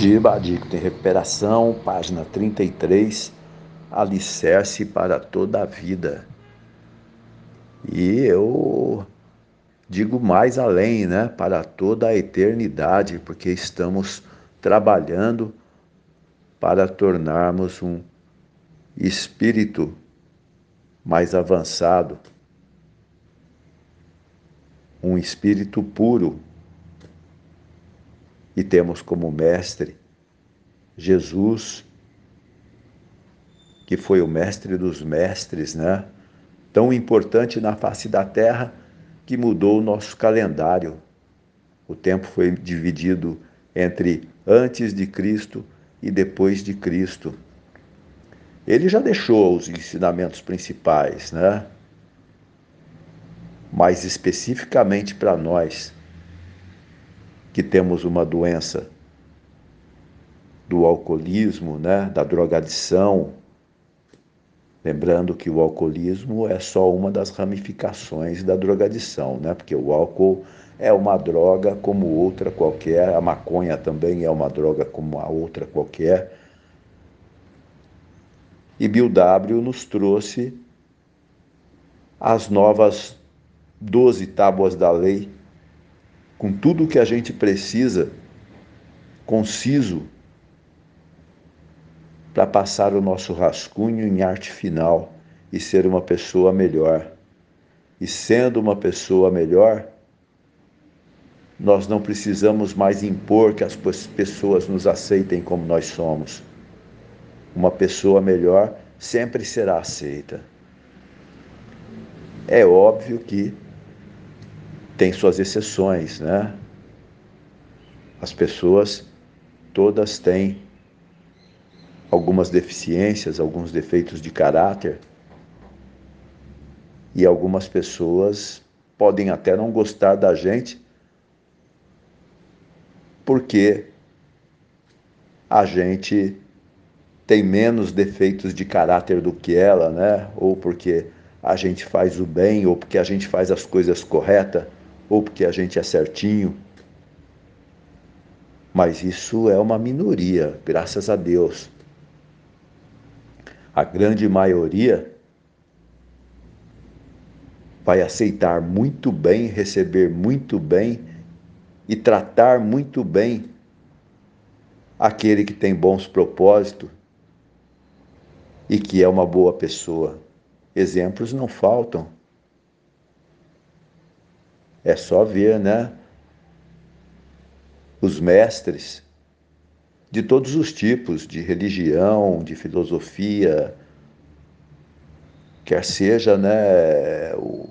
Diba Adicto em Recuperação, página 33, Alicerce para toda a vida. E eu digo mais além, né? Para toda a eternidade, porque estamos trabalhando para tornarmos um espírito mais avançado, um espírito puro e temos como mestre Jesus, que foi o mestre dos mestres, né? Tão importante na face da terra que mudou o nosso calendário. O tempo foi dividido entre antes de Cristo e depois de Cristo. Ele já deixou os ensinamentos principais, né? Mais especificamente para nós, que temos uma doença do alcoolismo, né, da drogadição. Lembrando que o alcoolismo é só uma das ramificações da drogadição, né? Porque o álcool é uma droga como outra qualquer, a maconha também é uma droga como a outra qualquer. E Bill W nos trouxe as novas doze tábuas da lei com tudo o que a gente precisa, conciso, para passar o nosso rascunho em arte final e ser uma pessoa melhor. E sendo uma pessoa melhor, nós não precisamos mais impor que as pessoas nos aceitem como nós somos. Uma pessoa melhor sempre será aceita. É óbvio que tem suas exceções, né? As pessoas todas têm algumas deficiências, alguns defeitos de caráter. E algumas pessoas podem até não gostar da gente porque a gente tem menos defeitos de caráter do que ela, né? Ou porque a gente faz o bem, ou porque a gente faz as coisas corretas ou porque a gente é certinho. Mas isso é uma minoria, graças a Deus. A grande maioria vai aceitar muito bem, receber muito bem e tratar muito bem aquele que tem bons propósitos e que é uma boa pessoa. Exemplos não faltam. É só ver, né? Os mestres de todos os tipos, de religião, de filosofia, quer seja né, o,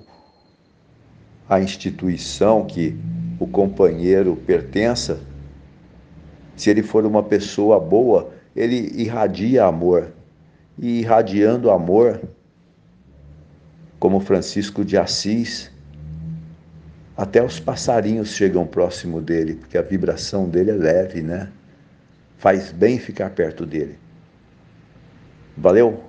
a instituição que o companheiro pertença, se ele for uma pessoa boa, ele irradia amor. E irradiando amor, como Francisco de Assis, até os passarinhos chegam próximo dele, porque a vibração dele é leve, né? Faz bem ficar perto dele. Valeu?